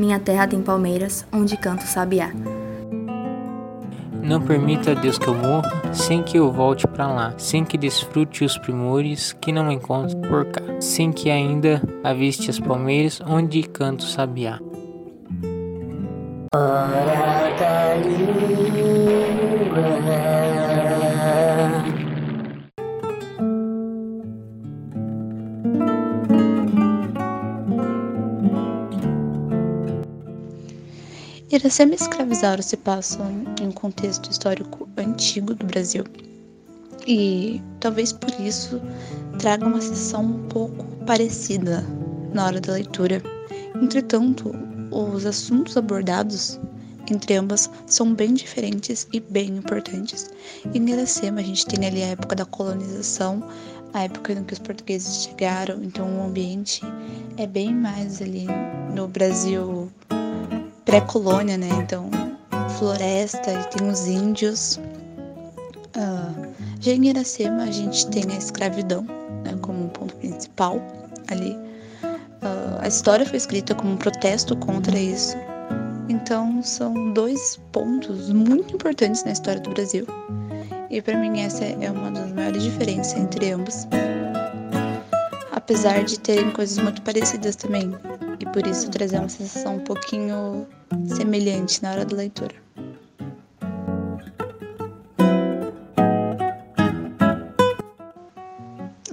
Minha terra tem palmeiras, onde canto sabiá. Não permita, Deus, que eu morra sem que eu volte para lá, sem que desfrute os primores que não encontro por cá, sem que ainda aviste as palmeiras onde canto sabiá. Ora da Iracema e escravizauro se passam em um contexto histórico antigo do Brasil e talvez por isso traga uma sensação um pouco parecida na hora da leitura. Entretanto, os assuntos abordados entre ambas são bem diferentes e bem importantes. Em Iracema, a gente tem ali a época da colonização, a época em que os portugueses chegaram, então o ambiente é bem mais ali no Brasil pré-colônia, né? Então, floresta e tem os índios. Uh, já em Iracema, a gente tem a escravidão né, como um ponto principal ali. Uh, a história foi escrita como um protesto contra isso. Então, são dois pontos muito importantes na história do Brasil. E para mim, essa é uma das maiores diferenças entre ambos. Apesar de terem coisas muito parecidas também, e por isso trazer uma sensação um pouquinho semelhante na hora da leitura.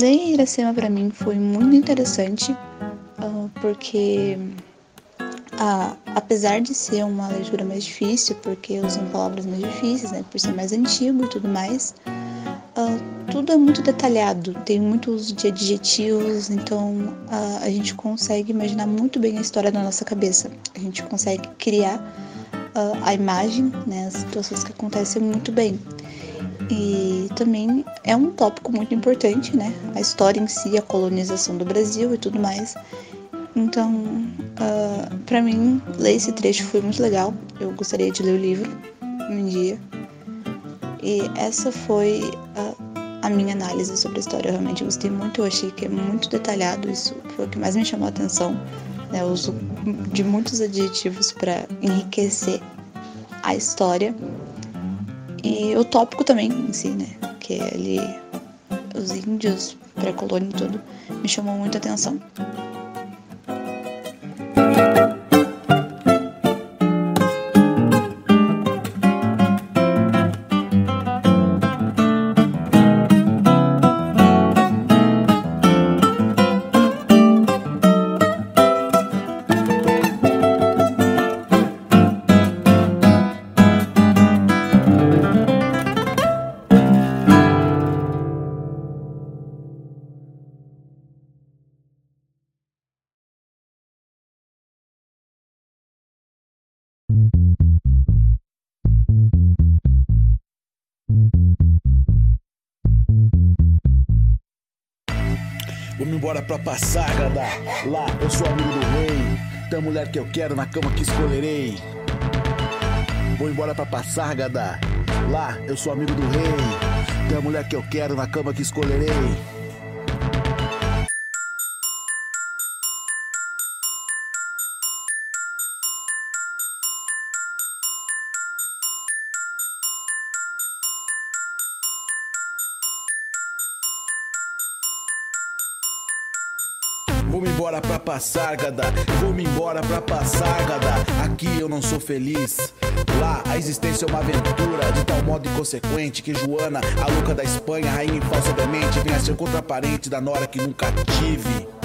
Ler Iracema para mim foi muito interessante, uh, porque uh, apesar de ser uma leitura mais difícil, porque usam palavras mais difíceis, né, por ser mais antigo e tudo mais, uh, tudo é muito detalhado, tem muito uso de adjetivos, então uh, a gente consegue imaginar muito bem a história na nossa cabeça. A gente consegue criar a imagem, né, as situações que acontecem muito bem. E também é um tópico muito importante, né? A história em si, a colonização do Brasil e tudo mais. Então, uh, para mim, ler esse trecho foi muito legal. Eu gostaria de ler o livro um dia. E essa foi a, a minha análise sobre a história. Eu realmente gostei muito, eu achei que é muito detalhado. Isso foi o que mais me chamou a atenção. Né? Eu uso de muitos adjetivos para enriquecer a história. E o tópico também em si, né? Que é ali os índios, pré-colônia e tudo, me chamou muita atenção. Vamos embora pra passar, gada. Lá, eu sou amigo do rei. Da mulher que eu quero na cama que escolherei. Vou embora pra passar, gada. Lá, eu sou amigo do rei. Da mulher que eu quero na cama que escolherei. Vou-me embora pra passar, gada. Vou-me embora pra passar, gada. Aqui eu não sou feliz. Lá a existência é uma aventura de tal modo inconsequente que Joana, a louca da Espanha, rainha em falsa demente, vem a ser contraparente da Nora que nunca tive.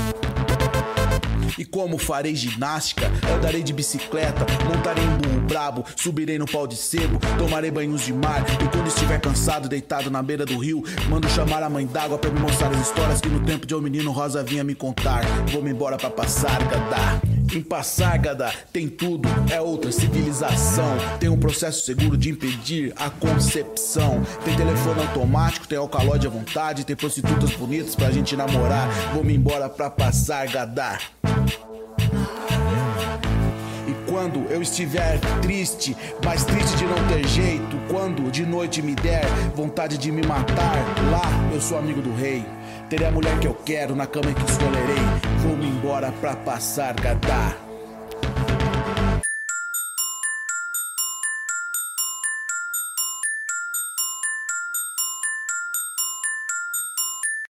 E como farei ginástica, andarei de bicicleta, montarei em burro brabo, subirei no pau de sebo, tomarei banhos de mar. E quando estiver cansado, deitado na beira do rio, mando chamar a mãe d'água pra me mostrar as histórias que no tempo de um menino rosa vinha me contar. Vou-me embora pra passar, gadá. Em Passárgada tem tudo, é outra civilização. Tem um processo seguro de impedir a concepção. Tem telefone automático, tem alcaloide à vontade, tem prostitutas bonitas pra gente namorar. Vou-me embora pra Passárgada. E quando eu estiver triste, mais triste de não ter jeito, quando de noite me der vontade de me matar, lá eu sou amigo do rei. Terei a mulher que eu quero na cama que escolherei. Vou-me embora pra passar gadar.